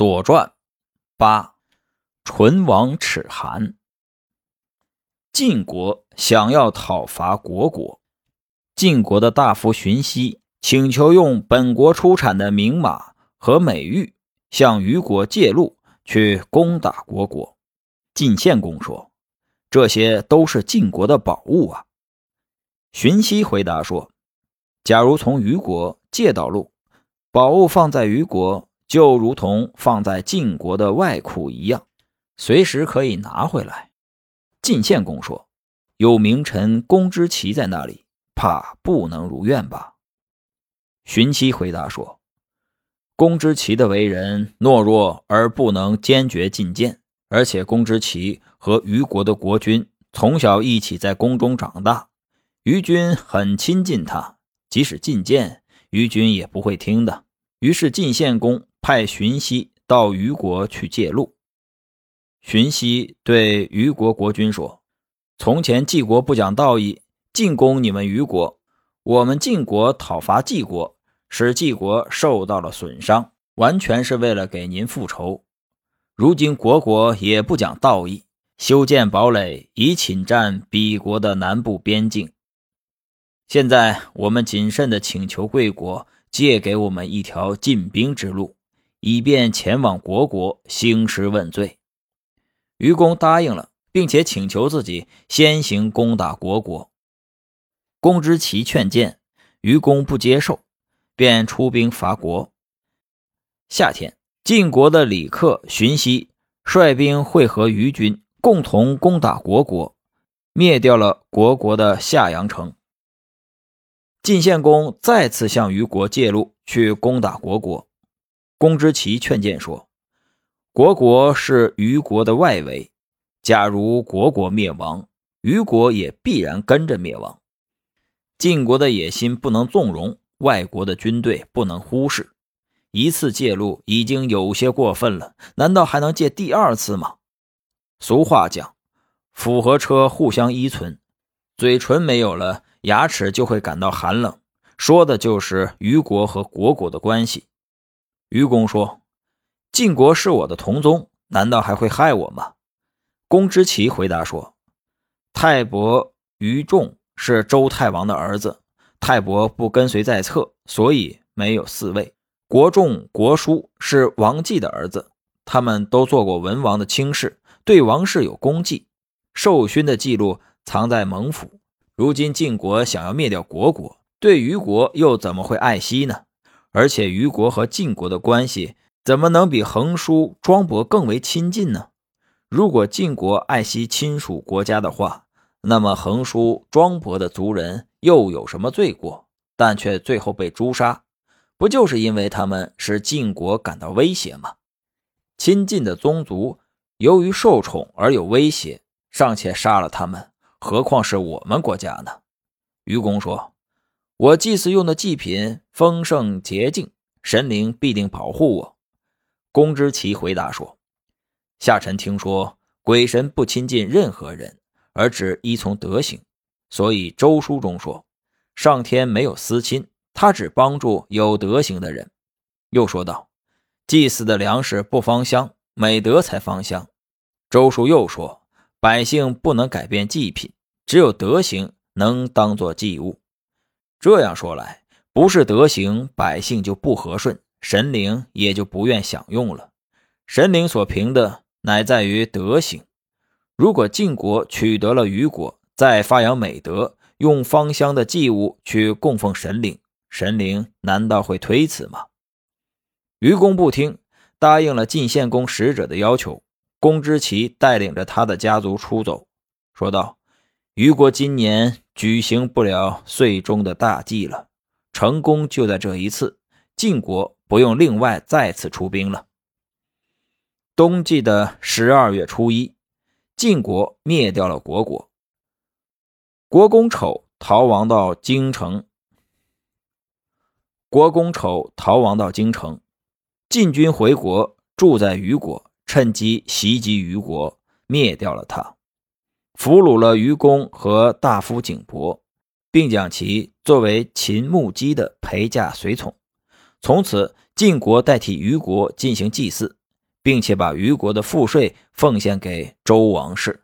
左传》八，唇亡齿寒。晋国想要讨伐虢国，晋国的大夫荀息请求用本国出产的名马和美玉向虞国借路去攻打虢国。晋献公说：“这些都是晋国的宝物啊。”荀息回答说：“假如从虞国借到路，宝物放在虞国。”就如同放在晋国的外库一样，随时可以拿回来。晋献公说：“有名臣公之奇在那里，怕不能如愿吧？”荀息回答说：“公之奇的为人懦弱而不能坚决进谏，而且公之奇和虞国的国君从小一起在宫中长大，虞君很亲近他，即使进谏，虞君也不会听的。”于是晋献公。派荀息到虞国去借路。荀息对虞国国君说：“从前晋国不讲道义，进攻你们虞国，我们晋国讨伐晋国，使晋国受到了损伤，完全是为了给您复仇。如今国国也不讲道义，修建堡垒以侵占彼国的南部边境。现在我们谨慎地请求贵国借给我们一条进兵之路。”以便前往国国兴师问罪，愚公答应了，并且请求自己先行攻打国国。公之奇劝谏，愚公不接受，便出兵伐国。夏天，晋国的李克、荀息率兵会合虞军，共同攻打国国，灭掉了国国的夏阳城。晋献公再次向虞国借路去攻打国国。公之奇劝谏说：“国国是虞国的外围，假如国国灭亡，虞国也必然跟着灭亡。晋国的野心不能纵容，外国的军队不能忽视。一次介入已经有些过分了，难道还能借第二次吗？”俗话讲：“斧和车互相依存，嘴唇没有了，牙齿就会感到寒冷。”说的就是虞国和国国的关系。愚公说：“晋国是我的同宗，难道还会害我吗？”公之奇回答说：“太伯于仲是周太王的儿子，太伯不跟随在侧，所以没有嗣位。国仲、国叔是王季的儿子，他们都做过文王的卿士，对王室有功绩。授勋的记录藏在蒙府。如今晋国想要灭掉国国，对虞国又怎么会爱惜呢？”而且虞国和晋国的关系怎么能比横叔庄伯更为亲近呢？如果晋国爱惜亲属国家的话，那么横叔庄伯的族人又有什么罪过？但却最后被诛杀，不就是因为他们使晋国感到威胁吗？亲近的宗族由于受宠而有威胁，尚且杀了他们，何况是我们国家呢？愚公说。我祭祀用的祭品丰盛洁净，神灵必定保护我。公之奇回答说：“下臣听说鬼神不亲近任何人，而只依从德行，所以周书中说，上天没有私亲，他只帮助有德行的人。”又说道：“祭祀的粮食不芳香，美德才芳香。”周书又说：“百姓不能改变祭品，只有德行能当做祭物。”这样说来，不是德行，百姓就不和顺，神灵也就不愿享用了。神灵所凭的乃在于德行。如果晋国取得了虞国，再发扬美德，用芳香的祭物去供奉神灵，神灵难道会推辞吗？愚公不听，答应了晋献公使者的要求。公之奇带领着他的家族出走，说道：“虞国今年。”举行不了岁中的大祭了，成功就在这一次。晋国不用另外再次出兵了。冬季的十二月初一，晋国灭掉了国国。国公丑逃亡到京城。国公丑逃亡到京城，晋军回国，住在虞国，趁机袭击虞国，灭掉了他。俘虏了愚公和大夫景伯，并将其作为秦穆姬的陪嫁随从。从此，晋国代替虞国进行祭祀，并且把虞国的赋税奉献给周王室。